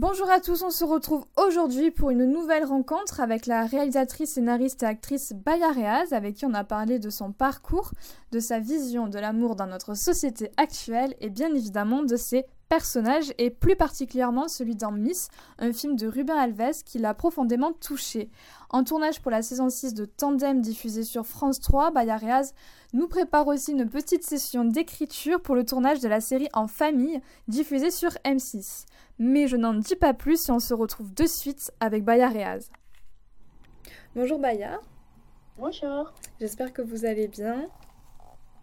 Bonjour à tous, on se retrouve aujourd'hui pour une nouvelle rencontre avec la réalisatrice, scénariste et actrice Baya Reaz, avec qui on a parlé de son parcours, de sa vision de l'amour dans notre société actuelle et bien évidemment de ses personnages et plus particulièrement celui dans Miss, un film de Ruben Alves qui l'a profondément touché. En tournage pour la saison 6 de Tandem diffusée sur France 3, Baya Reaz nous prépare aussi une petite session d'écriture pour le tournage de la série En famille diffusée sur M6 mais je n'en dis pas plus et on se retrouve de suite avec Baya Reaz. Bonjour Baya. Bonjour. J'espère que vous allez bien.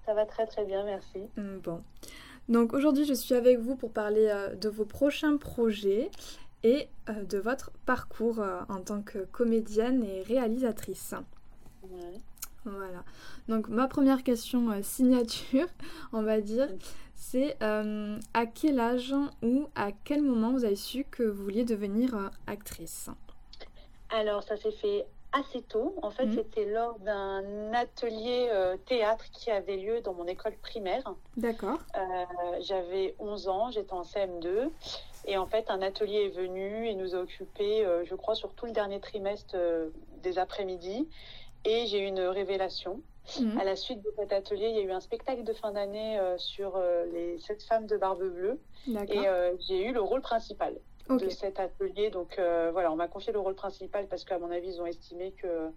Ça va très très bien, merci. Hmm, bon. Donc aujourd'hui je suis avec vous pour parler euh, de vos prochains projets et euh, de votre parcours euh, en tant que comédienne et réalisatrice. Ouais. Voilà. Donc ma première question signature, on va dire, c'est à quel âge ou à quel moment vous avez su que vous vouliez devenir actrice? Alors, ça s'est fait assez tôt. En fait, mhm. c'était lors d'un atelier euh, théâtre qui avait lieu dans mon école primaire. D'accord. J'avais 11 ans, j'étais en CM2. Et en fait, un atelier est venu et nous a occupé, je crois, sur tout le dernier trimestre des après-midi. Et j'ai eu une révélation. Mhm. À la suite de cet atelier, il y a eu un spectacle de fin d'année euh, sur euh, les sept femmes de barbe bleue. Et euh, j'ai eu le rôle principal de cet atelier. Donc voilà, on m'a confié le rôle principal parce qu'à mon avis, ils ont estimé que.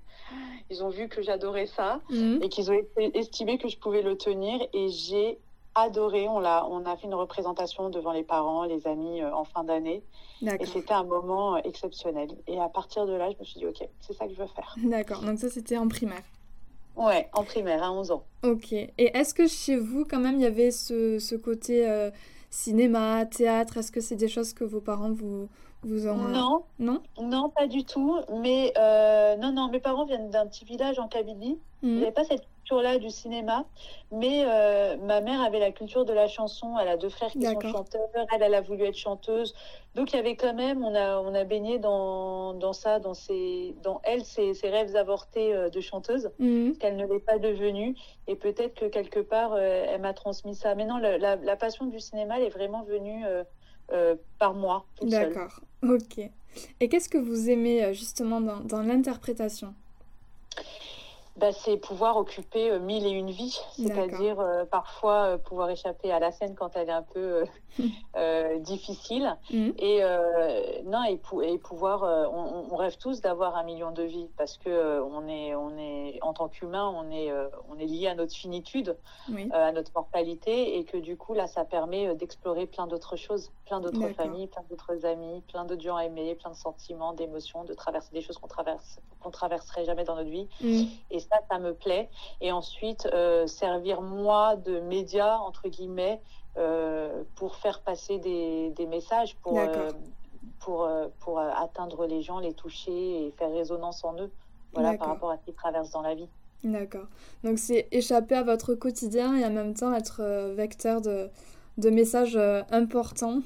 Ils ont vu que j'adorais ça mhm. et qu'ils ont estimé que je pouvais le tenir. Et j'ai adoré. On a, on a fait une représentation devant les parents, les amis en fin d'année. Et c'était un moment exceptionnel. Et à partir de là, je me suis dit, OK, c'est ça que je veux faire. D'accord. Donc ça, c'était en primaire. Ouais, en primaire, à 11 ans. Ok. Et est-ce que chez vous, quand même, il y avait ce, ce côté euh, cinéma, théâtre Est-ce que c'est des choses que vos parents vous, vous. Non. Non Non, pas du tout. Mais euh, non, non, mes parents viennent d'un petit village en Kabylie. Il n'y avait pas cette là du cinéma, mais euh, ma mère avait la culture de la chanson. Elle a deux frères qui sont chanteurs. Elle, elle a voulu être chanteuse. Donc il y avait quand même, on a, on a baigné dans, dans ça, dans, ses, dans elle, ses, ses rêves avortés euh, de chanteuse, mhm. qu'elle ne l'est pas devenue. Et peut-être que quelque part, elle m'a transmis ça. Mais non, la, la, passion du cinéma, elle est vraiment venue par moi. D'accord, ok. Et qu'est-ce que vous aimez justement dans, dans l'interprétation? Bah, c'est pouvoir occuper euh, mille et une vies, c'est-à-dire euh, parfois euh, pouvoir échapper à la scène quand elle est un peu difficile. Mm. Et non, et, et pouvoir, on, rêve tous d'avoir un million de vies parce que on est, on est, en tant qu'humain, on est, on est lié à notre finitude, à notre mortalité, et que du coup là, ça permet d'explorer plein d'autres choses, plein d'autres familles, plein d'autres amis, plein d'autres gens aimés, plein de sentiments, d'émotions, de traverser des choses qu'on traverse, qu'on traverserait jamais dans notre vie. Mm. Et ça, ça me plaît. Et ensuite, euh, servir moi de média, entre guillemets, euh, pour faire passer des, des messages, pour, euh, pour, pour atteindre les gens, les toucher et faire résonance en eux, voilà, par rapport à ce qu'ils traversent dans la vie. D'accord. Donc c'est échapper à votre quotidien et en même temps être vecteur de, de messages importants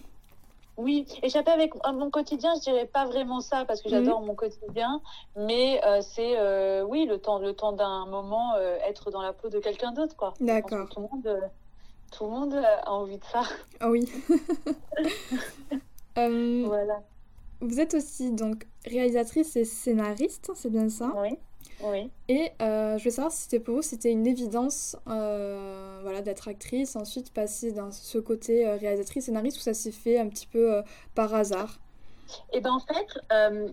oui, échapper avec mon quotidien, je dirais pas vraiment ça parce que j'adore mon quotidien, mais euh, c'est euh, oui le temps, le temps d'un moment euh, être dans la peau de quelqu'un d'autre quoi. D'accord. Tout le monde, tout le monde a envie de ça. Ah oui. voilà. Vous êtes aussi donc réalisatrice et scénariste, c'est bien ça? Oui. Oui. Et euh, je veux savoir si c'était pour vous, c'était une évidence euh, voilà, d'être actrice, ensuite passer dans ce côté euh, réalisatrice, scénariste, ou ça s'est fait un petit peu par hasard? Eh bien en fait,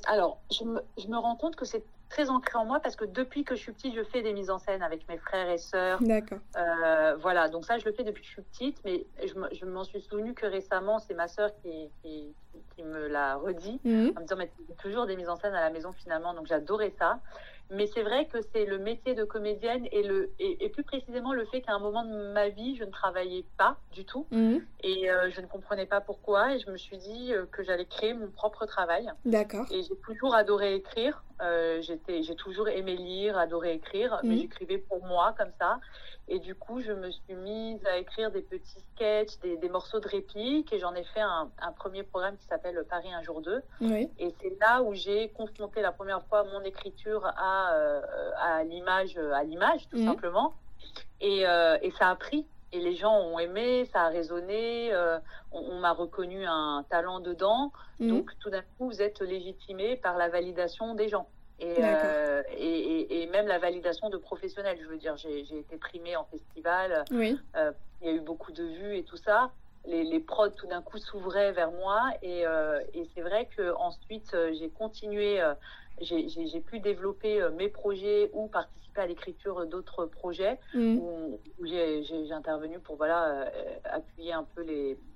alors je me, je me, rends compte que c'est très ancré en moi parce que depuis que je suis petite, je fais des mises en scène avec mes frères et sœurs. D'accord. voilà, donc ça je le fais depuis que je suis petite, mais je, m'en suis souvenue que récemment, c'est ma sœur qui, qui, qui, me l'a redit, mhm. en me disant, mais toujours des mises en scène à la maison finalement, donc j'adorais ça. Mais c'est vrai que c'est le métier de comédienne et, le, et, plus précisément le fait qu'à un moment de ma vie, je ne travaillais pas du tout mhm. et euh, je ne comprenais pas pourquoi. Et je me suis dit euh, que j'allais créer mon propre travail. D'accord. Et j'ai toujours adoré écrire. Euh, j'ai toujours aimé lire, adoré écrire, mais mhm. j'écrivais pour moi comme ça. Et du coup, je me suis mise à écrire des petits sketchs, des, des morceaux de répliques, et j'en ai fait un, un, premier programme qui s'appelle Paris un jour 2. Et c'est là où j'ai confronté la première fois mon écriture à, euh, à l'image, à l'image tout mhm. simplement. Et, euh, et, ça a pris. et les gens ont aimé, ça a résonné, euh, on, m'a reconnu un talent dedans. Mhm. Donc tout d'un coup, vous êtes légitimé par la validation des gens. Euh, et, et, et, même la validation de professionnels. Je veux dire, j'ai été primée en festival, oui. euh, il y a eu beaucoup de vues et tout ça. Les, les prods tout d'un coup s'ouvraient vers moi et, euh, et c'est vrai que ensuite j'ai continué, j'ai pu développer mes projets ou participer à l'écriture d'autres projets mm. où, j'ai intervenu pour voilà euh, appuyer un peu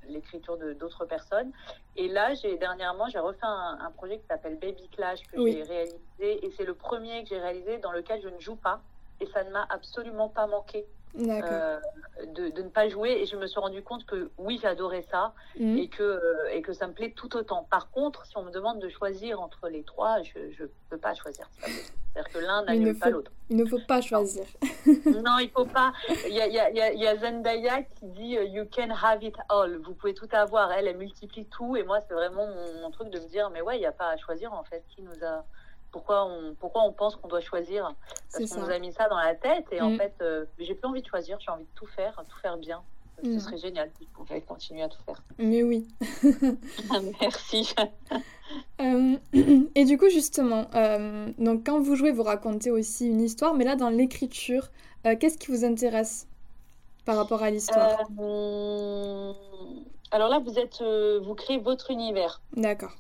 l'écriture de d'autres personnes. Et là, j'ai dernièrement, j'ai refait un, projet qui s'appelle Baby Clash que j'ai réalisé et c'est le premier que j'ai réalisé dans lequel je ne joue pas et ça ne m'a absolument pas manqué. Euh, de, de, ne pas jouer. Et je me suis rendu compte que oui j'adorais ça mm. et que euh, et que ça me plaît tout autant. Par contre si on me demande de choisir entre les trois je ne peux pas choisir. C'est-à-dire que l'un n'annule pas l'autre. il ne faut pas choisir. Non. Il faut pas. Il y a, y, a, y a, Zendaya qui dit euh, you can have it all. Vous pouvez tout avoir. Elle elle multiplie tout. Et moi c'est vraiment mon, mon, truc de me dire mais ouais il n'y a pas à choisir en fait. Qui nous a pourquoi on, pourquoi on pense qu'on doit choisir Parce qu'on nous a mis ça dans la tête et en mm. fait, euh, j'ai plus envie de choisir, j'ai envie de tout faire, tout faire bien. Ce mm. serait génial si on pouvait continuer à tout faire. Mais oui. Merci. Euh, et du coup, justement, euh, donc quand vous jouez, vous racontez aussi une histoire, mais là, dans l'écriture, qu'est-ce qui vous intéresse par rapport à l'histoire? Alors là, vous êtes, vous créez votre univers. D'accord.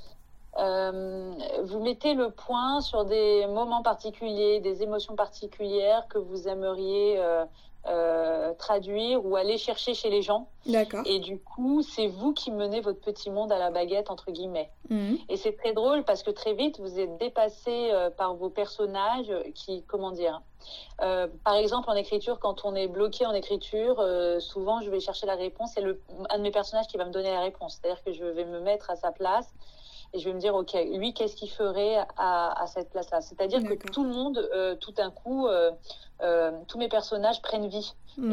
Euh, vous mettez le point sur des moments particuliers, des émotions particulières que vous aimeriez euh, euh, traduire ou aller chercher chez les gens. D'accord. Et du coup, c'est vous qui menez votre petit monde à la baguette, entre guillemets. Mhm. Et c'est très drôle parce que très vite, vous êtes dépassé par vos personnages qui, comment dire, par exemple, en écriture, quand on est bloqué en écriture, souvent je vais chercher la réponse. C'est un de mes personnages qui va me donner la réponse. C'est-à-dire que je vais me mettre à sa place et je vais me dire, OK, lui, qu'est-ce qu'il ferait à, à cette place-là? C'est-à-dire que tout le monde, euh, tout d'un coup, euh, euh, tous mes personnages prennent vie mhm.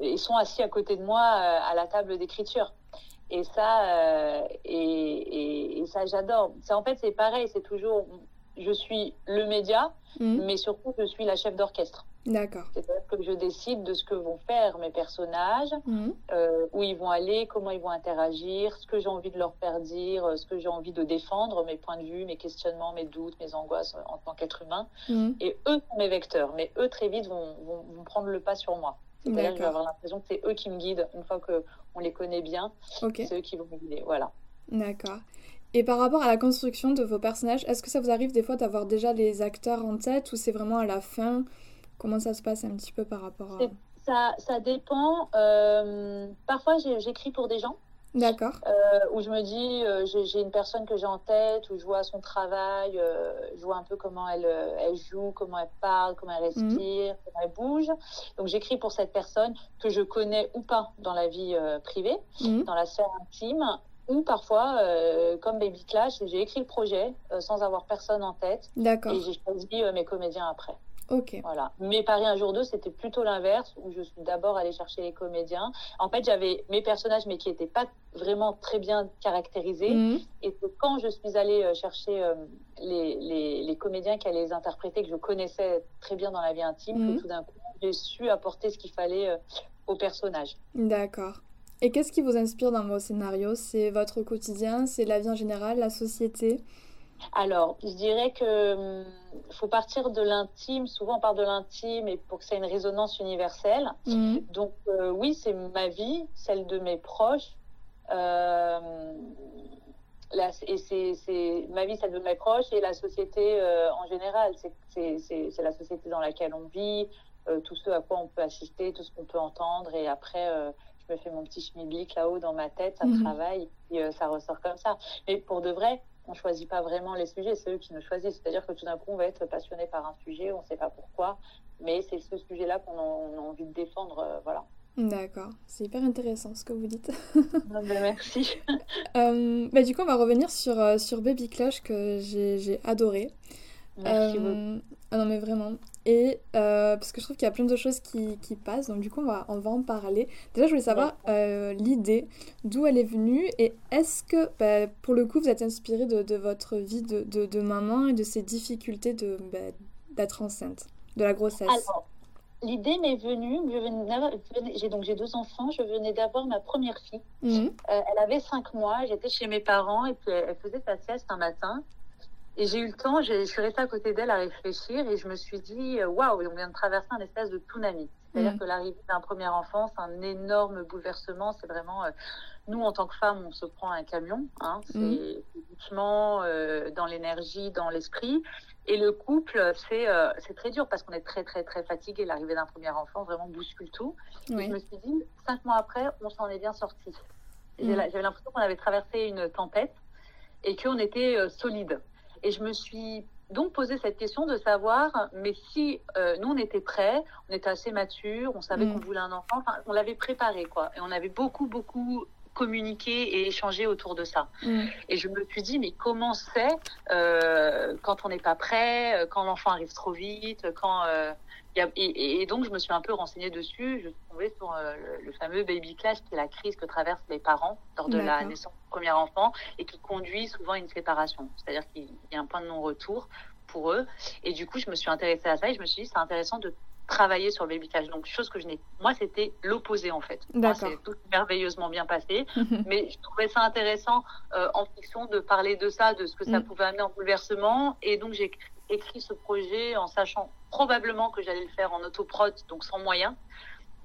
et, et, sont assis à côté de moi à la table d'écriture. Et ça, et, et, et, ça, j'adore. C'est en fait, c'est pareil, c'est toujours, je suis le média, mhm. mais surtout, je suis la chef d'orchestre. D'accord. C'est-à-dire que je décide de ce que vont faire mes personnages, mhm. euh, où ils vont aller, comment ils vont interagir, ce que j'ai envie de leur faire dire, euh, ce que j'ai envie de défendre, mes points de vue, mes questionnements, mes doutes, mes angoisses euh, en tant qu'être humain. Mhm. Et eux sont mes vecteurs, mais eux très vite vont, vont, prendre le pas sur moi. C'est-à-dire que je vais avoir l'impression que c'est eux qui me guident une fois qu'on les connaît bien. C'est eux qui vont me guider. Voilà. D'accord. Et par rapport à la construction de vos personnages, est-ce que ça vous arrive des fois d'avoir déjà les acteurs en tête ou c'est vraiment à la fin? Comment ça se passe un petit peu par rapport à... Ça, ça dépend. Euh, parfois, j'écris pour des gens. D'accord. Euh, où je me dis, euh, j'ai une personne que j'ai en tête, où je vois son travail, je vois un peu comment elle, elle joue, comment elle parle, comment elle respire, mhm. comment elle bouge. Donc j'écris pour cette personne que je connais ou pas dans la vie privée, mhm. dans la sphère intime. Ou parfois, comme Baby Clash, j'ai écrit le projet sans avoir personne en tête. D'accord. Et j'ai choisi mes comédiens après. Ok. Voilà. Mais Paris un jour deux, c'était plutôt l'inverse, où je suis d'abord allée chercher les comédiens. En fait, j'avais mes personnages, mais qui n'étaient pas vraiment très bien caractérisés. Mhm. Et quand je suis allée euh, chercher euh, les, les, les, comédiens qui allaient les interpréter, que je connaissais très bien dans la vie intime, que mhm. tout d'un coup, j'ai su apporter ce qu'il fallait euh, aux personnages. D'accord. Et qu'est-ce qui vous inspire dans vos scénarios? C'est votre quotidien, c'est la vie en général, la société? Alors, je dirais que hum, faut partir de l'intime. Souvent, on part de l'intime et pour que ça ait une résonance universelle. Mhm. Donc, euh, oui, c'est ma vie, celle de mes proches. Euh, et c'est ma vie, celle de mes proches et la société euh, en général. C'est la société dans laquelle on vit, tout ce à quoi on peut assister, tout ce qu'on peut entendre. Et après, je me fais mon petit schmilblick là-haut dans ma tête, ça mhm. travaille et ça ressort comme ça. Mais pour de vrai, on choisit pas vraiment les sujets, c'est eux qui nous choisissent. C'est-à-dire que tout d'un coup, on va être passionné par un sujet, on ne sait pas pourquoi, mais c'est ce sujet-là qu'on a, envie de défendre, euh, voilà. D'accord, c'est hyper intéressant ce que vous dites. Ben, merci. euh, bah, du coup, on va revenir sur, euh, sur Baby Clash que j'ai adoré. Merci beaucoup. Euh, ah non, mais vraiment. Et euh, parce que je trouve qu'il y a plein de choses qui, qui, passent, donc du coup, on va, on va en parler. Déjà, je voulais savoir euh, l'idée, d'où elle est venue, et est-ce que, bah, pour le coup, vous êtes inspiré de, de votre vie de, de, de, maman et de ses difficultés d'être bah, enceinte, de la grossesse? Alors, l'idée m'est venue, j'ai donc j'ai deux enfants, je venais d'avoir ma première fille. Mhm. Euh, elle avait cinq mois, j'étais chez mes parents et puis elle, faisait sa sieste un matin. Et j'ai eu le temps, je suis restée à côté d'elle à réfléchir et je me suis dit, waouh, on vient de traverser un espèce de tsunami. C'est-à-dire mhm. que l'arrivée d'un premier enfant, c'est un énorme bouleversement. C'est vraiment, euh, nous en tant que femmes, on se prend un camion. Hein, c'est mhm. physiquement, euh, dans l'énergie, dans l'esprit. Et le couple, c'est euh, très dur parce qu'on est très, très, très fatigué. L'arrivée d'un premier enfant vraiment bouscule tout. je me suis dit, cinq mois après, on s'en est bien sorti. Mhm. J'avais l'impression qu'on avait traversé une tempête et qu'on était euh, solide. Et je me suis donc posé cette question de savoir, mais si euh, nous on était prêts, on était assez matures, on savait mm. qu'on voulait un enfant, on l'avait préparé quoi, et on avait beaucoup beaucoup communiqué et échangé autour de ça. Mm. Et je me suis dit, mais comment c'est euh, quand on n'est pas prêt, euh, quand l'enfant arrive trop vite, quand et, donc, je me suis un peu renseignée dessus. Je suis tombée sur euh, le, fameux baby clash, qui est la crise que traversent les parents lors de la naissance du premier enfant et qui conduit souvent à une séparation. C'est-à-dire qu'il y a un point de non-retour pour eux. Et du coup, je me suis intéressée à ça et je me suis dit, c'est intéressant de travailler sur le baby. Donc, chose que je n'ai. Moi, c'était l'opposé en fait. Moi, c'est tout merveilleusement bien passé. mais je trouvais ça intéressant euh, en fiction de parler de ça, de ce que ça mm. pouvait amener en bouleversement. Et donc, j'ai écrit ce projet en sachant probablement que j'allais le faire en autoprod, donc sans moyens.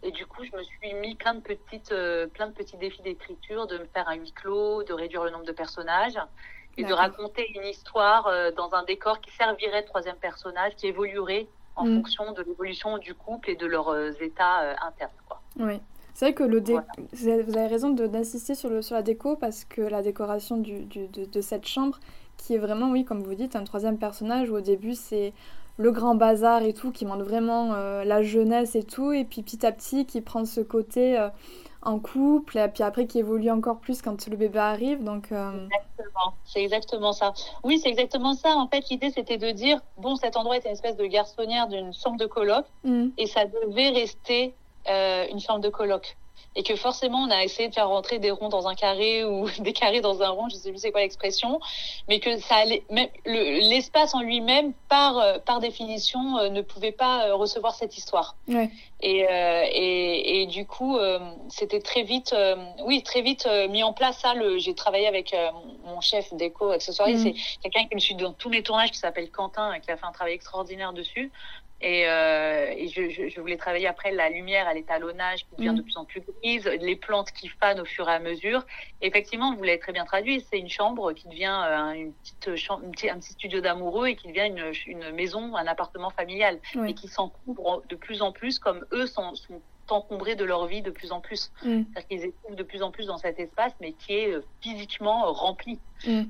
Et du coup, je me suis mis plein de petites, euh, plein de petits défis d'écriture, de me faire un huis clos, de réduire le nombre de personnages et de raconter une histoire euh, dans un décor qui servirait de troisième personnage, qui évoluerait en mm. fonction de l'évolution du couple et de leurs euh, états internes. Quoi. Oui. C'est vrai que le dé... vous avez raison d'insister sur, le, sur la déco parce que la décoration du, du, de, de, cette chambre, qui est vraiment, oui, comme vous dites, un troisième personnage où au début c'est le grand bazar et tout, qui montre vraiment euh, la jeunesse et tout, et puis petit à petit qui prend ce côté euh, en couple, et puis après qui évolue encore plus quand le bébé arrive. Donc, euh, Exactement, c'est exactement ça. Oui, c'est exactement ça. En fait, l'idée c'était de dire, bon, cet endroit est une espèce de garçonnière d'une chambre de coloc, mmh. et ça devait rester une chambre de coloc et que forcément on a essayé de faire rentrer des ronds dans un carré ou des carrés dans un rond, je sais plus c'est quoi l'expression, mais que ça allait, même l'espace en lui-même par euh, par définition euh, ne pouvait pas euh, recevoir cette histoire. Ouais. Et, et, et du coup c'était très vite, oui très vite mis en place ça. Le, j'ai travaillé avec mon chef déco accessoiriste, mmh. c'est quelqu'un qui me suit dans tous mes tournages qui s'appelle Quentin, qui a fait un travail extraordinaire dessus. Et, euh, et je, je, je, voulais travailler après la lumière à l'étalonnage qui devient mm. de plus en plus grise, les plantes qui fanent au fur et à mesure. Et effectivement, vous l'avez très bien traduit, c'est une chambre qui devient euh, une petite chambre, un petit studio d'amoureux et qui devient une, une, maison, un appartement familial et qui s'encombre de plus en plus comme eux sont, sont encombrés de leur vie de plus en plus. Mm. C'est-à-dire qu'ils éprouvent de plus en plus dans cet espace, mais qui est euh, physiquement rempli. Mm.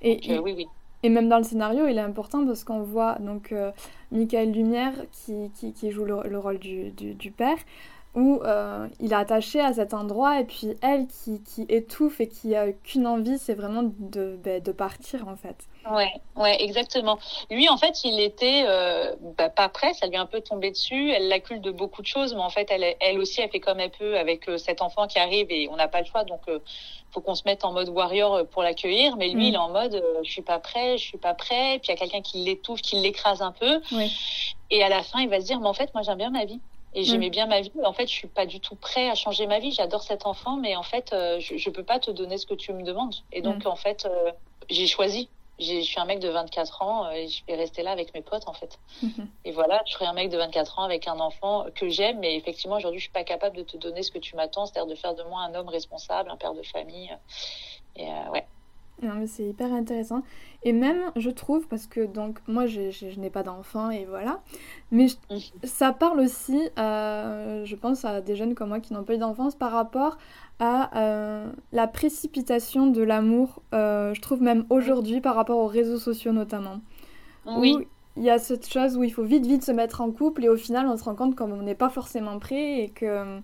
Et, Donc, oui, oui. Et même dans le scénario, il est important parce qu'on voit donc euh, Michael Lumière qui, joue le, le rôle du, père, où euh, il est attaché à cet endroit et puis elle qui, qui étouffe et qui a qu'une envie, c'est vraiment de, de partir en fait. Ouais, ouais, exactement. Lui, en fait, il était euh, bah, pas prêt, ça lui est un peu tombé dessus. Elle l'accule de beaucoup de choses, mais en fait, elle, elle aussi, elle fait comme elle peut avec euh, cet enfant qui arrive et on n'a pas le choix, donc faut qu'on se mette en mode warrior pour l'accueillir. Mais lui, mm. il est en mode, je suis pas prêt, je suis pas prêt. puis il y a quelqu'un qui l'étouffe, qui l'écrase un peu. Et à la fin, il va se dire, mais en fait, moi, j'aime bien ma vie. Et j'aimais mm. bien ma vie. En fait, je suis pas du tout prêt à changer ma vie. J'adore cet enfant, mais en fait, je, je peux pas te donner ce que tu me demandes. Et donc, mm. en fait, j'ai choisi je suis un mec de 24 ans euh, et je vais rester là avec mes potes en fait. et voilà, je serai un mec de 24 ans avec un enfant que j'aime, mais effectivement aujourd'hui je suis pas capable de te donner ce que tu m'attends, c'est-à-dire de faire de moi un homme responsable, un père de famille. Et euh, ouais. Non, mais c'est hyper intéressant. Et même, je trouve, parce que donc moi je, je, je n'ai pas d'enfant et voilà, mais je, mhm. ça parle aussi, euh, je pense, à des jeunes comme moi qui n'ont pas eu d'enfance par rapport à euh, la précipitation de l'amour, euh, je trouve même aujourd'hui par rapport aux réseaux sociaux notamment. Oui. Où il y a cette chose où il faut vite vite se mettre en couple et au final on se rend compte qu'on n'est pas forcément prêt et que...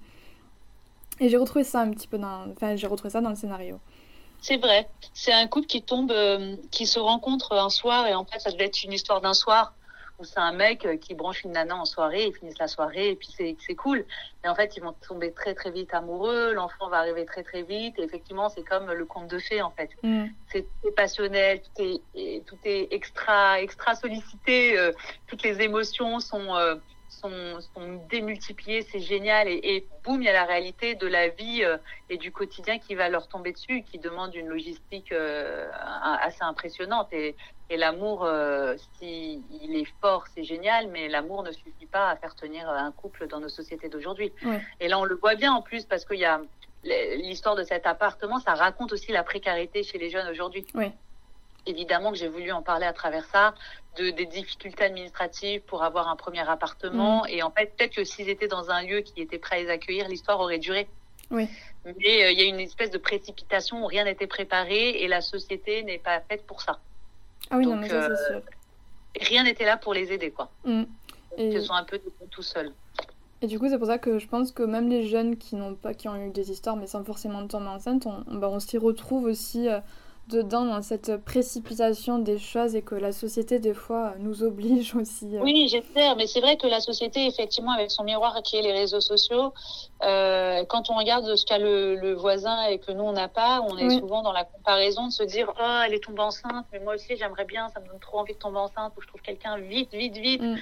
Et j'ai retrouvé ça un petit peu dans... Enfin j'ai retrouvé ça dans le scénario. C'est vrai. C'est un couple qui tombe, euh, qui se rencontre un soir et en fait, ça devait être une histoire d'un soir où c'est un mec euh, qui branche une nana en soirée, ils finissent la soirée et puis c'est cool. Mais en fait, ils vont tomber très très vite amoureux, l'enfant va arriver très très vite et effectivement, c'est comme le conte de fées en fait. Mm. C'est passionnel, tout est, tout est extra extra sollicité, euh, toutes les émotions sont sont, sont démultipliées, c'est génial. Et, et, boum, il y a la réalité de la vie euh, et du quotidien qui va leur tomber dessus, qui demande une logistique euh, assez impressionnante. Et, et l'amour, euh, s'il est fort, c'est génial, mais l'amour ne suffit pas à faire tenir un couple dans nos sociétés d'aujourd'hui. Et là, on le voit bien en plus parce qu'il y a l'histoire de cet appartement, ça raconte aussi la précarité chez les jeunes aujourd'hui. Oui évidemment que j'ai voulu en parler à travers ça, de, des difficultés administratives pour avoir un premier appartement. Mm. Et en fait, peut-être que s'ils étaient dans un lieu qui était prêt à les accueillir, l'histoire aurait duré. Oui. Mais euh, il y a une espèce de précipitation où rien n'était préparé et la société n'est pas faite pour ça. Ah oui, non, mais ça, c'est euh, sûr. Rien n'était là pour les aider, quoi. Mm. Et... Ils sont un peu tout seuls. Et du coup, c'est pour ça que je pense que même les jeunes qui n'ont pas, qui ont eu des histoires, mais sans forcément tomber enceinte, on, bah, on s'y retrouve aussi. Euh, dedans dans cette précipitation des choses et que la société des fois nous oblige aussi. Euh. Oui, j'espère, mais c'est vrai que la société effectivement avec son miroir qui est les réseaux sociaux, euh, quand on regarde ce qu'a le, voisin et que nous on n'a pas, on est souvent dans la comparaison de se dire oh elle est tombée enceinte, mais moi aussi j'aimerais bien, ça me donne trop envie de tomber enceinte, ou je trouve quelqu'un vite, vite, vite. Mm.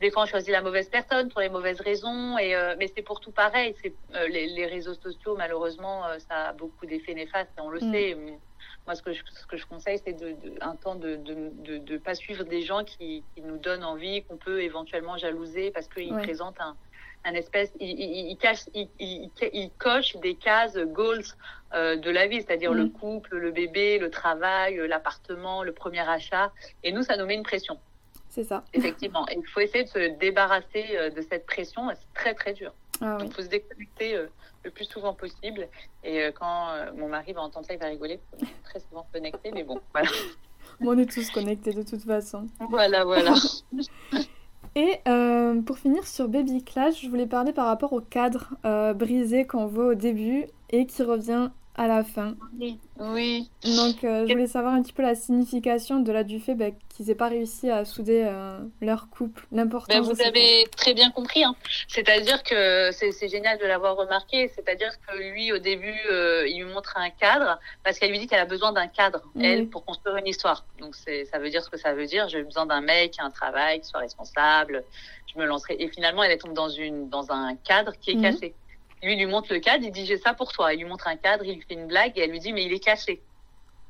des fois on choisit la mauvaise personne pour les mauvaises raisons et euh, mais c'est pour tout pareil c'est les, les, réseaux sociaux malheureusement ça a beaucoup d'effets néfastes on le mm. sait moi, ce que je, ce que je conseille, c'est de, un temps de ne de, de, pas suivre des gens qui, qui nous donnent envie, qu'on peut éventuellement jalouser parce qu'ils présentent un, un espèce, ils, ils, ils, ils, cochent des cases goals euh, de la vie, c'est-à-dire le couple, le bébé, le travail, l'appartement, le premier achat. Et nous, ça nous met une pression. C'est ça. Effectivement. il faut essayer de se débarrasser euh, de cette pression. C'est très, très dur. Ah, Il faut se déconnecter euh, le plus souvent possible. Et euh, quand euh, mon mari va entendre ça, il va rigoler. Très souvent connecté, mais bon, voilà. on est tous connectés de toute façon. Voilà, voilà. Et pour finir sur Baby Clash, je voulais parler par rapport au cadre brisé qu'on voit au début et qui revient à la fin. Oui. oui. Donc, euh, je voulais savoir un petit peu la signification de là du fait bah, qu'ils n'aient pas réussi à souder euh, leur couple, l'importance. Ben, vous avez très bien compris. Hein. C'est-à-dire que c'est génial de l'avoir remarqué. C'est-à-dire que lui, au début, euh, il lui montre un cadre parce qu'elle lui dit qu'elle a besoin d'un cadre, elle, pour construire une histoire. Donc, ça veut dire ce que ça veut dire. J'ai besoin d'un mec, un travail, qui soit responsable. Je me lancerai. Et finalement, elle tombe dans, une, dans un cadre qui est mhm. cassé. Lui, lui montre le cadre, il dit j'ai ça pour toi. Il lui montre un cadre, il lui fait une blague et elle lui dit mais il est cassé.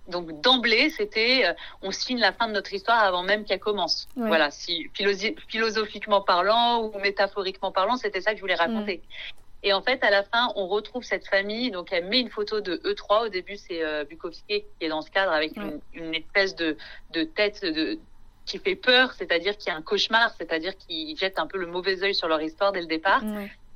Donc d'emblée, c'était euh, on signe la fin de notre histoire avant même qu'elle commence. Voilà, si philosophiquement parlant ou métaphoriquement parlant, c'était ça que je voulais raconter. Mm. Et en fait, à la fin, on retrouve cette famille. Donc, elle met une photo de E3. Au début, c'est euh, Bukowski qui est dans ce cadre avec une, une, espèce de, de tête de, qui fait peur, c'est-à-dire qu'il y a un cauchemar, c'est-à-dire qu'il jette un peu le mauvais œil sur leur histoire dès le départ.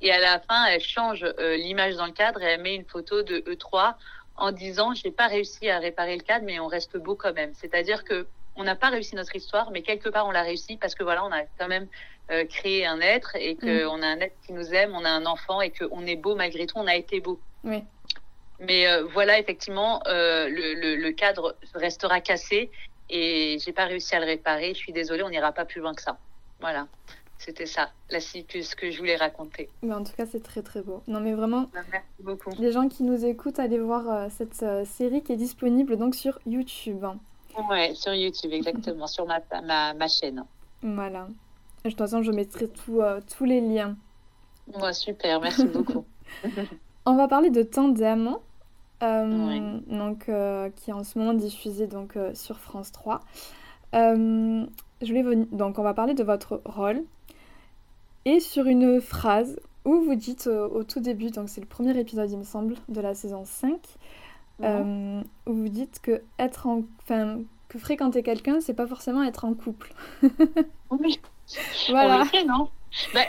Et à la fin, elle change euh, l'image dans le cadre et elle met une photo de E3 en disant j'ai pas réussi à réparer le cadre, mais on reste beau quand même. C'est-à-dire que on n'a pas réussi notre histoire, mais quelque part on l'a réussi parce que voilà, on a quand même euh, créé un être et qu'on mm. a un être qui nous aime, on a un enfant et qu'on est beau malgré tout, on a été beau. Oui. Mais euh, voilà, effectivement, euh, le, le, le, cadre restera cassé et j'ai pas réussi à le réparer. Je suis désolée, on n'ira pas plus loin que ça. Voilà. C'était ça, la ce que je voulais raconter. Mais en tout cas, c'est très très beau. Non, mais vraiment, bah, merci beaucoup. Les gens qui nous écoutent, allez voir euh, cette euh, série qui est disponible donc sur YouTube. Ouais, sur YouTube, exactement, sur ma, ma, ma, chaîne. Voilà. De toute façon, je mettrai tout, euh, tous les liens. Ouais, super, merci beaucoup. On va parler de Tandem, donc, qui est en ce moment diffusé donc, sur France 3. je voulais donc, on va parler de votre rôle et sur une phrase où vous dites euh, au tout début, donc c'est le premier épisode il me semble de la saison 5, euh, où vous dites que être en, enfin, que fréquenter quelqu'un, c'est pas forcément être en couple. oui. Voilà. On non? Bah,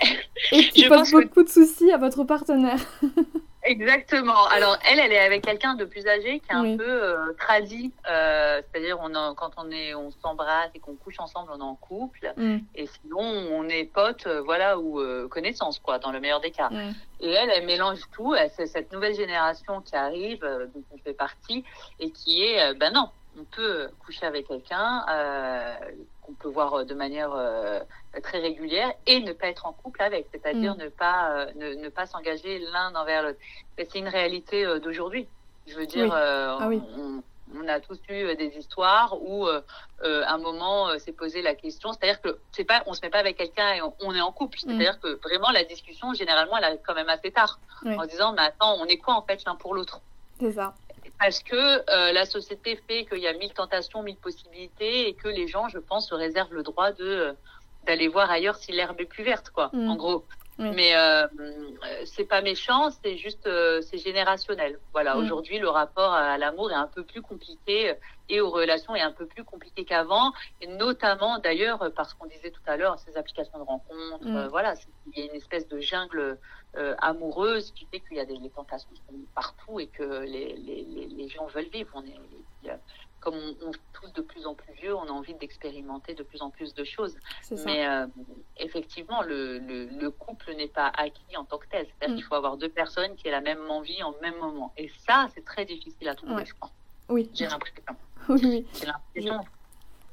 Et qui pose beaucoup de soucis à votre partenaire. Exactement. Alors elle, elle est avec quelqu'un de plus âgé qui est un peu euh, tradit, euh, c'est-à-dire on quand on est, on s'embrasse et qu'on couche ensemble, on est en couple, mm. et sinon on est potes, euh, voilà, ou euh, connaissances quoi, dans le meilleur des cas. Mm. Et elle, elle mélange tout. C'est cette nouvelle génération qui arrive, dont on fait partie, et qui est, ben non, on peut coucher avec quelqu'un qu'on peut voir de manière très régulière et ne pas être en couple avec, c'est-à-dire mm. ne pas ne, ne, pas s'engager l'un envers l'autre. C'est une réalité d'aujourd'hui. Je veux dire, ah on a tous eu des histoires où un moment s'est posé la question, c'est-à-dire que c'est pas, on se met pas avec quelqu'un et on, est en couple, mm. c'est-à-dire que vraiment la discussion généralement elle arrive quand même assez tard, en disant mais attends on est quoi en fait l'un pour l'autre? C'est ça parce que la société fait qu'il y a mille tentations, mille possibilités et que les gens, je pense, se réservent le droit de d'aller voir ailleurs si l'herbe est plus verte, quoi. Mm. En gros. Mais euh, c'est pas méchant, c'est juste euh, c'est générationnel. Voilà, mm. aujourd'hui le rapport à l'amour est un peu plus compliqué euh, et aux relations est un peu plus compliqué qu'avant, et notamment d'ailleurs parce qu'on disait tout à l'heure ces applications de rencontres. Mm. voilà, il y a une espèce de jungle amoureuse qui fait qu'il y a des tentations partout et que les, les, les, gens veulent vivre. On est, comme on, tous de plus en plus vieux, on a envie d'expérimenter de plus en plus de choses. Mais euh, effectivement, le, couple n'est pas acquis en tant que tel. C'est-à-dire mm. qu'il faut avoir deux personnes qui aient la même envie en même moment. Et ça, c'est très difficile à trouver, je crois. Oui. J'ai l'impression. Oui,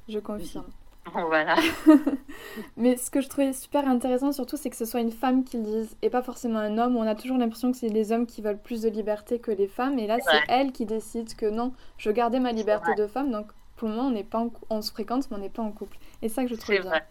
je confirme. Voilà. Mais ce que je trouvais super intéressant surtout, c'est que ce soit une femme qui le dise et pas forcément un homme. On a toujours l'impression que c'est les hommes qui veulent plus de liberté que les femmes. Et là, c'est elle qui décide que non, je gardais ma liberté de femme. Donc pour le moment, on, n'est pas on se fréquente, mais on n'est pas en couple. Et ça que je trouve bien. Vrai.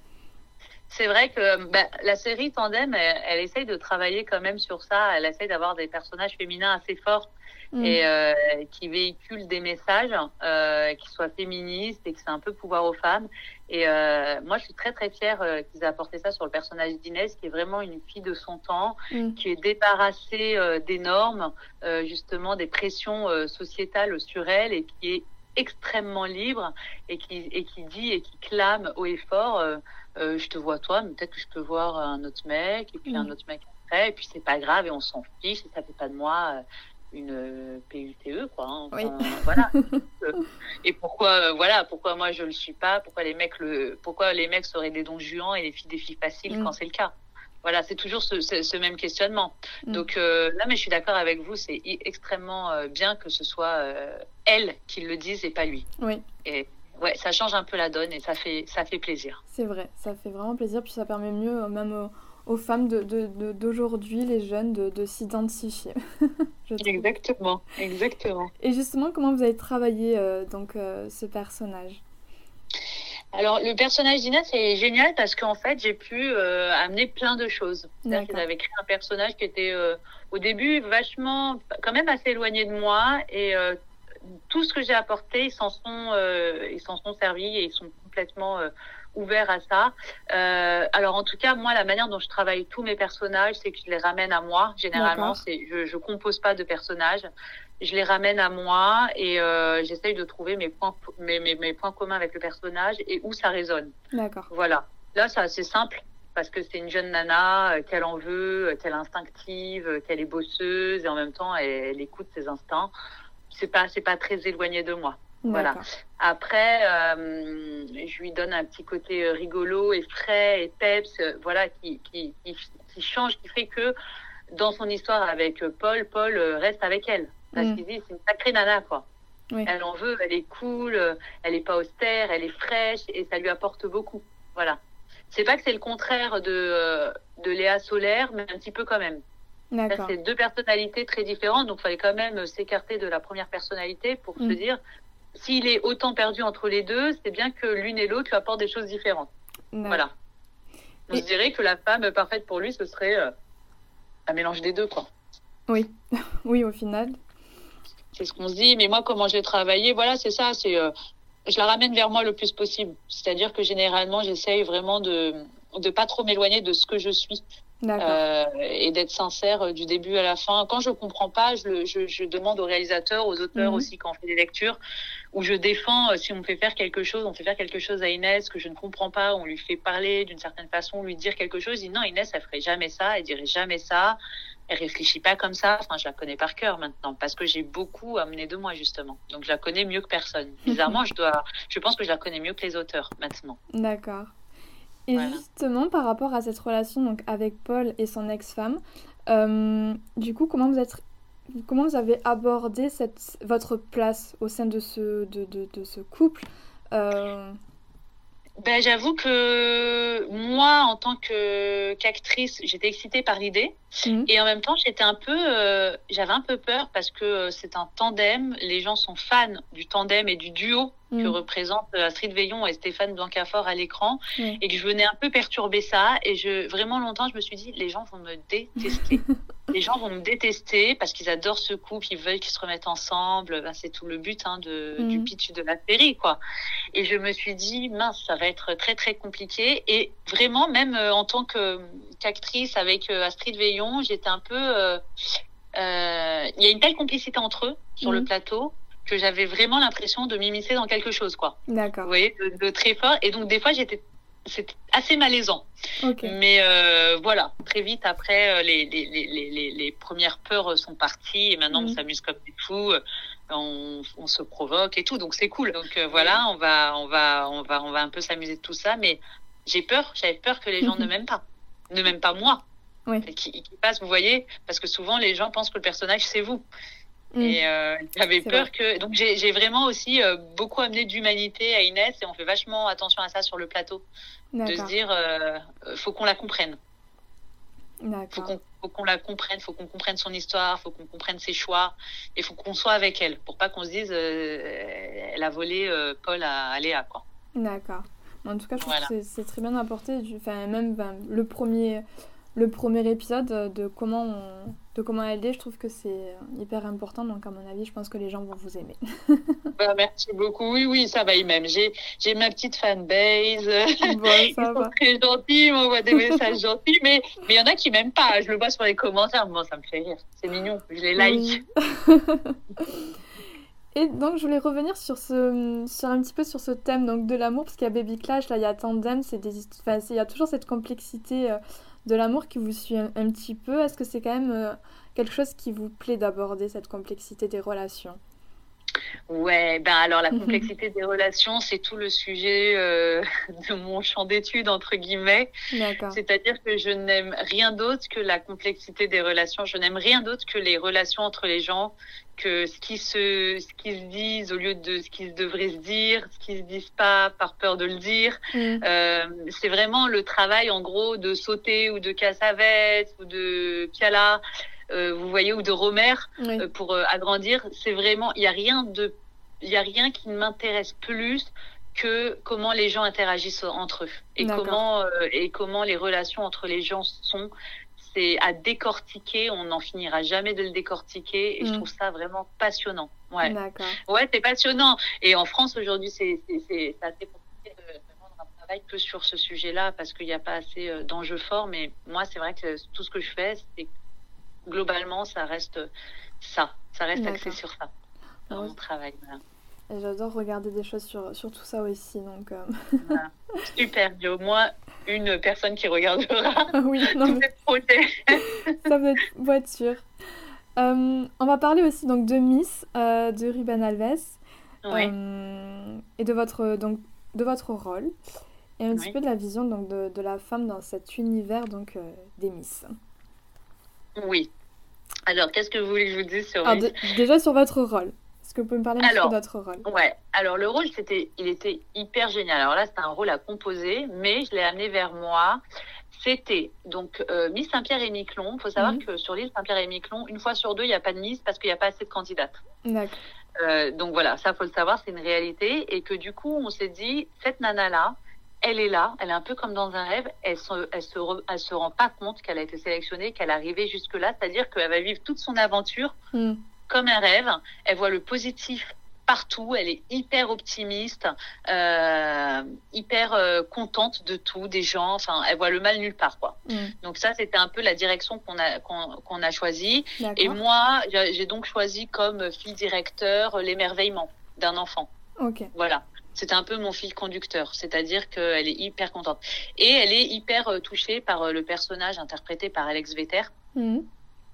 C'est vrai que bah, la série Tandem, elle, essaye de travailler quand même sur ça. Elle essaye d'avoir des personnages féminins assez forts mm. et euh, qui véhiculent des messages euh, qui soient féministes et qui sont un peu pouvoir aux femmes. Et euh, moi, je suis très très fière euh, qu'ils aient apporté ça sur le personnage d'Inès, qui est vraiment une fille de son temps, mm. qui est débarrassée euh, des normes, euh, justement des pressions sociétales sur elle, et qui est extrêmement libre et qui, et qui dit et qui clame haut et fort euh, je te vois toi, mais peut-être que je peux voir un autre mec, et puis un mm. autre mec après, et puis c'est pas grave, et on s'en fiche, et ça fait pas de moi euh, une euh, PUTE, quoi. Hein. voilà. et pourquoi, voilà, pourquoi moi je le suis pas, pourquoi les mecs le, pourquoi les mecs seraient des dons juants et les filles des filles faciles mm. quand c'est le cas. Voilà, c'est toujours ce, ce, même questionnement. Mm. Donc là, mais je suis d'accord avec vous, c'est extrêmement bien que ce soit elle qui le dise et pas lui. Oui. Et ouais, ça change un peu la donne et ça fait, ça fait plaisir. C'est vrai, ça fait vraiment plaisir, puis ça permet mieux, euh, même aux, femmes d'aujourd'hui, de, de, les jeunes, de, s'identifier. exactement, exactement. Et justement, comment vous avez travaillé euh, donc, euh, ce personnage? Alors, le personnage d'Ina, c'est génial parce qu'en fait, j'ai pu amener plein de choses. J'avais créé un personnage qui était au début vachement, quand même assez éloigné de moi et tout ce que j'ai apporté, ils s'en sont, euh, ils s'en sont servis et ils sont complètement euh, ouverts à ça. Euh, alors en tout cas, moi, la manière dont je travaille tous mes personnages, c'est que je les ramène à moi. Généralement, c'est je, je compose pas de personnages, je les ramène à moi et euh, j'essaye de trouver mes points, mes, mes, mes, points communs avec le personnage et où ça résonne. D'accord. Voilà. Là, c'est assez simple parce que c'est une jeune nana, euh, qu'elle en veut, qu'elle est instinctive, qu'elle est bosseuse et en même temps, elle, elle écoute ses instincts c'est pas c'est pas très éloigné de moi. Voilà. Après, euh, je lui donne un petit côté euh, rigolo et frais et peps, euh, voilà, qui, qui, qui, change, qui fait que dans son histoire avec Paul, Paul reste avec elle. Parce mm. qu'il dit, c'est une sacrée nana, quoi. Elle en veut, elle est cool, elle est pas austère, elle est fraîche et ça lui apporte beaucoup. Voilà. C'est pas que c'est le contraire de, de Léa Solaire, mais un petit peu quand même. C'est deux personnalités très différentes, donc il fallait quand même s'écarter de la première personnalité pour se mm. dire, s'il est autant perdu entre les deux, c'est bien que l'une et l'autre lui apportent des choses différentes. Voilà. On se dirait que la femme parfaite pour lui, ce serait euh, un mélange des deux, quoi. Oui, oui, au final. C'est ce qu'on se dit, mais moi, comment j'ai travaillé, voilà, c'est ça, c'est... Euh, je la ramène vers moi le plus possible. C'est-à-dire que généralement, j'essaye vraiment de ne pas trop m'éloigner de ce que je suis. Euh, et d'être sincère euh, du début à la fin. Quand je comprends pas, je, je, je demande aux réalisateurs, aux auteurs mhm. aussi quand on fait des lectures, où je défends euh, si on fait faire quelque chose, on fait faire quelque chose à Inès que je ne comprends pas, on lui fait parler d'une certaine façon, lui dire quelque chose, il dit non Inès, elle ferait jamais ça, elle dirait jamais ça, elle réfléchit pas comme ça. Enfin, je la connais par cœur maintenant parce que j'ai beaucoup amené de moi justement. Donc je la connais mieux que personne. Bizarrement, je dois, je pense que je la connais mieux que les auteurs maintenant. D'accord. Et justement, par rapport à cette relation donc, avec Paul et son ex-femme, euh, du coup, comment vous, êtes, comment vous avez abordé cette, votre place au sein de ce, de, de, de ce couple euh... ben, J'avoue que moi, en tant qu'actrice, j'étais excitée par l'idée. Mmh. Et en même temps, j'étais un peu, euh, j'avais un peu peur parce que euh, c'est un tandem. Les gens sont fans du tandem et du duo que mmh. représentent euh, Astrid Veillon et Stéphane Blancafort à l'écran. Et que je venais un peu perturber ça. Et je, vraiment longtemps, je me suis dit, les gens vont me détester. les gens vont me détester parce qu'ils adorent ce couple, ils veulent qu'ils se remettent ensemble. Ben, c'est tout le but hein, de, du mmh. pitch de la série, quoi. Et je me suis dit, mince, ça va être très, très compliqué. Et vraiment, même en tant qu'actrice avec Astrid Veillon, j'étais un peu. Euh, euh, il y a une telle complicité entre eux sur le mhm. plateau que j'avais vraiment l'impression de m'immiscer dans quelque chose, quoi. D'accord. Vous voyez, de, très fort. Et donc, des fois, j'étais. C'était assez malaisant. Mais euh, voilà, très vite après, les, les, les, les, premières peurs sont parties et maintenant on mhm. s'amuse comme des fous. On, on, se provoque et tout, donc c'est cool. Donc voilà, on va, on va, on va, on va un peu s'amuser de tout ça, mais j'ai peur, j'avais peur que les gens ne m'aiment pas, ne m'aiment pas moi qui, passe, vous voyez, parce que souvent les gens pensent que le personnage c'est vous. Mm. Et euh, j'avais peur que. Donc j'ai vraiment aussi euh, beaucoup amené d'humanité à Inès et on fait vachement attention à ça sur le plateau. De se dire, euh, faut qu'on la comprenne. Faut qu'on la comprenne, faut qu'on comprenne son histoire, faut qu'on comprenne ses choix et faut qu'on soit avec elle pour pas qu'on se dise elle a volé Paul à, Léa. quoi. D'accord. En tout cas, je trouve que c'est très bien apporté. Enfin, même le premier le premier épisode euh, de comment, on, de comment elle est, je trouve que c'est euh, hyper important. Donc, à mon avis, je pense que les gens vont vous aimer. bah, merci beaucoup. Oui, oui, ça va y même. J'ai, j'ai ma petite fanbase. Bon, ils va. sont très gentils, ils m'envoient des messages gentils. Mais il y en a qui m'aiment pas. Je le vois sur les commentaires. Bon, ça me fait rire. C'est mignon. Je les like. Et donc, je voulais revenir sur, ce, sur un petit peu sur ce thème donc, de l'amour, parce qu'il y a Baby Clash, là, il y a Tandem, c'est des, enfin, il y a toujours cette complexité. Euh, de l'amour qui vous suit un, petit peu. Est-ce que c'est quand même euh, quelque chose qui vous plaît d'aborder cette complexité des relations? Ouais, ben alors la complexité des relations, c'est tout le sujet euh, de mon champ d'études entre guillemets. C'est-à-dire que je n'aime rien d'autre que la complexité des relations. Je n'aime rien d'autre que les relations entre les gens, que ce qui se, ce qui se disent au lieu de ce qui devrait se dire, ce qui se disent pas par peur de le dire. Mm. Euh, c'est vraiment le travail en gros de sauter ou de Cassavetes ou de Piala vous voyez, ou de Romer euh, pour euh, agrandir. C'est vraiment, il n'y a rien de, il a rien qui ne m'intéresse plus que comment les gens interagissent entre eux et comment et comment les relations entre les gens sont. C'est à décortiquer, on n'en finira jamais de le décortiquer et je mm. trouve ça vraiment passionnant. Ouais, ouais, c'est passionnant. Et en France aujourd'hui, c'est assez compliqué de, de vendre un travail que sur ce sujet-là parce qu'il n'y a pas assez d'enjeux forts. Mais moi, c'est vrai que tout ce que je fais, c'est globalement, ça reste ça. Ça reste axé sur ça dans mon travail. J'adore regarder des choses sur, sur tout ça aussi. Donc, euh. Super, il y a au moins une personne qui regardera ah oui, non, ça va être, sûr. Euh, on va parler aussi donc de Miss, euh, de Ruben Alves, et de votre, donc, de votre rôle, et un petit peu de la vision donc, de, de, la femme dans cet univers donc, des Miss. Oui. Alors, qu'est-ce que vous voulez que je vous dise sur Alors, Déjà sur votre rôle. Est-ce que vous pouvez me parler de votre rôle? Ouais. Alors, le rôle, c'était, il était hyper génial. Alors là, c'était un rôle à composer, mais je l'ai amené vers moi. C'était donc euh, Miss Saint-Pierre et Miquelon. Il faut savoir mhm. que sur l'île Saint-Pierre et Miquelon, une fois sur deux, il n'y a pas de Miss parce qu'il n'y a pas assez de candidates. D'accord. Euh, donc voilà, ça faut le savoir, c'est une réalité. Et que du coup, on s'est dit, cette nana-là, elle est là, elle est un peu comme dans un rêve, elle se, elle se, elle se rend pas compte qu'elle a été sélectionnée, qu'elle est arrivée jusque-là, c'est-à-dire qu'elle va vivre toute son aventure hmm. comme un rêve, elle voit le positif partout, elle est hyper optimiste, euh, hyper euh, contente de tout, des gens, enfin, elle voit le mal nulle part, quoi. Hmm. Donc ça, c'était un peu la direction qu'on a qu'on a choisie. Et moi, j'ai donc choisi comme fil directeur l'émerveillement d'un enfant. Ok. Voilà c'était un peu mon fil conducteur, c'est-à-dire qu'elle est hyper contente. Et elle est hyper euh, touchée par euh, le personnage interprété par Alex Vetter. Mhm.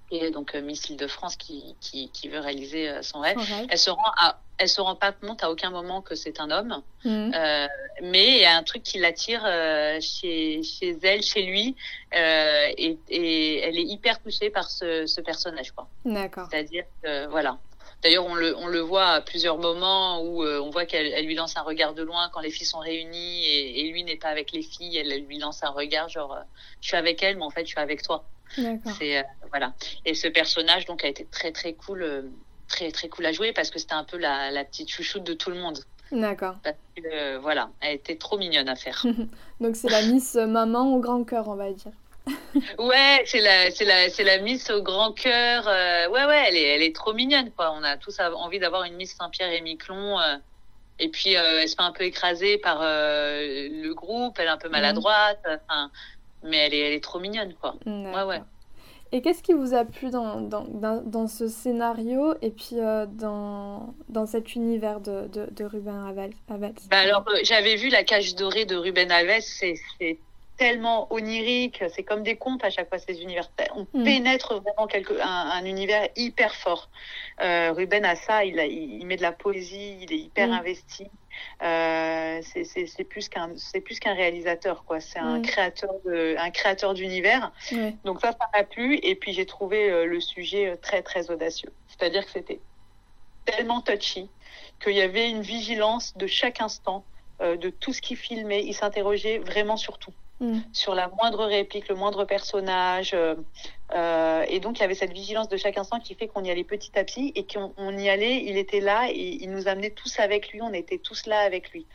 Et donc euh, Miss Île-de-France qui, qui, qui, veut réaliser son rêve. Elle se rend à, elle se rend pas compte à aucun moment que c'est un homme, mhm. euh, mais il y a un truc qui l'attire chez, chez elle, chez lui, euh, et, et, elle est hyper touchée par ce, ce personnage, quoi. D'accord. C'est-à-dire que voilà, D'ailleurs, on le, on le voit à plusieurs moments où on voit qu'elle lui lance un regard de loin quand les filles sont réunies et, lui n'est pas avec les filles. Elle, lui lance un regard genre, je suis avec elle, mais en fait, je suis avec toi. C'est voilà. Et ce personnage donc a été très très cool, très très cool à jouer parce que c'était un peu la, la petite chouchoute de tout le monde. D'accord. voilà, elle était trop mignonne à faire. Donc c'est la Miss Maman au grand cœur, on va dire. Ouais, c'est la, c'est la, c'est la Miss au grand cœur. Euh, ouais, ouais, elle est, elle est trop mignonne, quoi. On a tous envie d'avoir une Miss Saint-Pierre et Miquelon. Euh, et puis euh, elle se fait un peu écraser par le groupe, elle est un peu maladroite. mais elle est, elle est trop mignonne, quoi. Ouais, ouais. Et qu'est-ce qui vous a plu dans, dans, dans, ce scénario et puis euh, dans, dans cet univers de, de, de Ruben Alves bah Alors, euh, j'avais vu La cage dorée de Ruben Alves, c'est tellement onirique, c'est comme des contes à chaque fois ces univers. On mm. pénètre vraiment quelque, un, un, univers hyper fort. Euh, Ruben a ça, il, a, il, met de la poésie, il est hyper mm. investi. Euh, c'est plus qu'un c'est plus qu'un réalisateur quoi. C'est un mm. créateur de un créateur d'univers. Donc ça, ça m'a plu. Et puis j'ai trouvé euh, le sujet très très audacieux. C'est-à-dire que c'était tellement touchy qu'il y avait une vigilance de chaque instant euh, de tout ce qu'il filmait. Il s'interrogeait vraiment sur tout. Mm. sur la moindre réplique, le moindre personnage. Euh, euh, et donc, il y avait cette vigilance de chaque instant qui fait qu'on y allait petit à petit et qu'on y allait, il était là et il nous amenait tous avec lui, on était tous là avec lui.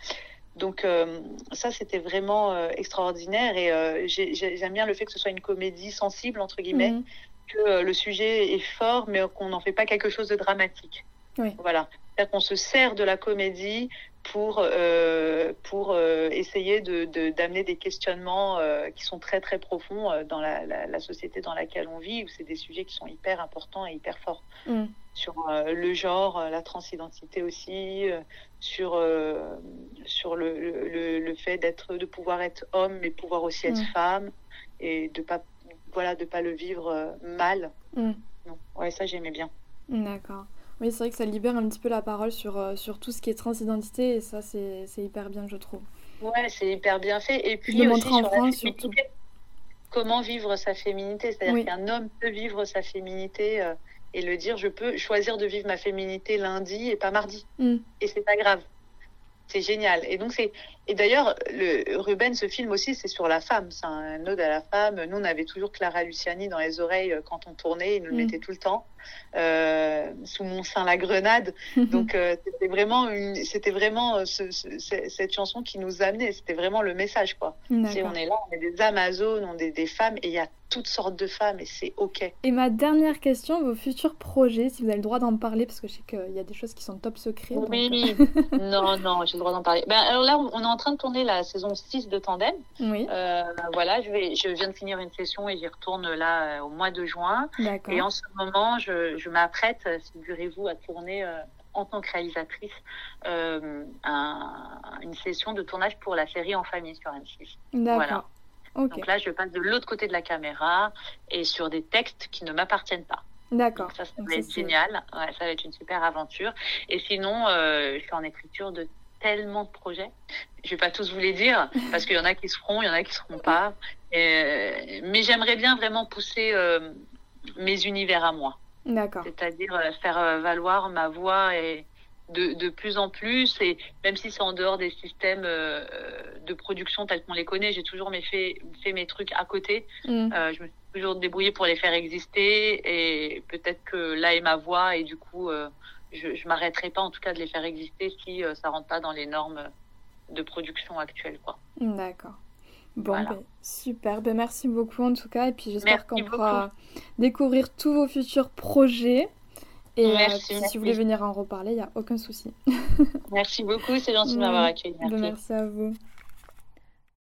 Donc euh, ça, c'était vraiment extraordinaire et j'aime bien le fait que ce soit une comédie sensible, entre guillemets, mm. que le sujet est fort, mais qu'on n'en fait pas quelque chose de dramatique. Oui. Voilà. C'est-à-dire qu'on se sert de la comédie pour, euh, pour euh, essayer d'amener de, d'amener des questionnements euh, qui sont très très profonds dans la, la, la, société dans laquelle on vit, où c'est des sujets qui sont hyper importants et hyper forts. Mm. Sur le genre, la transidentité aussi, sur, sur le, le, le fait d'être, de pouvoir être homme, mais pouvoir aussi être mm. femme, et de pas, voilà, de pas le vivre mal. Mm. ouais, ça j'aimais bien. D'accord. Oui, c'est vrai que ça libère un petit peu la parole sur, euh, sur tout ce qui est transidentité et ça, c'est hyper bien, je trouve. Ouais, c'est hyper bien fait. Et puis, aussi sur France, surtout. Comment vivre sa féminité? C'est-à-dire qu'un homme peut vivre sa féminité euh, et le dire je peux choisir de vivre ma féminité lundi et pas mardi. Mm. Et c'est pas grave. C'est génial. Et donc, c'est. Et d'ailleurs, le Ruben, ce film aussi, c'est sur la femme. C'est un ode à la femme. Nous, on avait toujours Clara Luciani dans les oreilles euh, quand on tournait. Il nous le mm. mettait tout le temps. Euh, sous mon sein la grenade. Donc, euh, c'était vraiment, une... c'était vraiment ce, ce, cette chanson qui nous amenait. C'était vraiment le message, quoi. Si on est là, on est des Amazones, on est des femmes, et il y a toutes sortes de femmes et c'est ok. Et ma dernière question, vos futurs projets, si vous avez le droit d'en parler, parce que je sais qu'il y a des choses qui sont top secrets. Oui, non, non, j'ai le droit d'en parler. Ben, alors là, on est en train de tourner la saison 6 de Tandem. Oui. Euh, voilà, je, vais, je viens de finir une session et j'y retourne là euh, au mois de juin. Et en ce moment, je, je m'apprête, figurez-vous, à tourner euh, en tant que réalisatrice euh, un, une session de tournage pour la série En famille sur M6. Voilà. Donc là, je passe de l'autre côté de la caméra et sur des textes qui ne m'appartiennent pas. D'accord. Ça, ça va être génial. Ouais, ça va être une super aventure. Et sinon, euh, je suis en écriture de tellement de projets. Je vais pas tous vous les dire parce qu'il y en a qui se feront, il y en a qui se feront pas. Et, mais j'aimerais bien vraiment pousser euh, mes univers à moi. D'accord. C'est-à-dire euh, faire euh, valoir ma voix et de, de plus en plus. Et même si c'est en dehors des systèmes euh, de production tels qu'on les connaît, j'ai toujours fait, fait mes trucs à côté. Mm. Euh, je me suis toujours débrouillée pour les faire exister. Et peut-être que là est ma voix. Et du coup, euh, je ne m'arrêterai pas en tout cas de les faire exister si ça rentre pas dans les normes de production actuelles. D'accord. Bon, ben, super. Ben, merci beaucoup en tout cas. Et puis j'espère qu'on pourra découvrir tous vos futurs projets. Et euh, si vous voulez venir en reparler, il n'y a aucun souci. merci beaucoup, c'est gentil de m'avoir accueilli. Merci. merci à vous.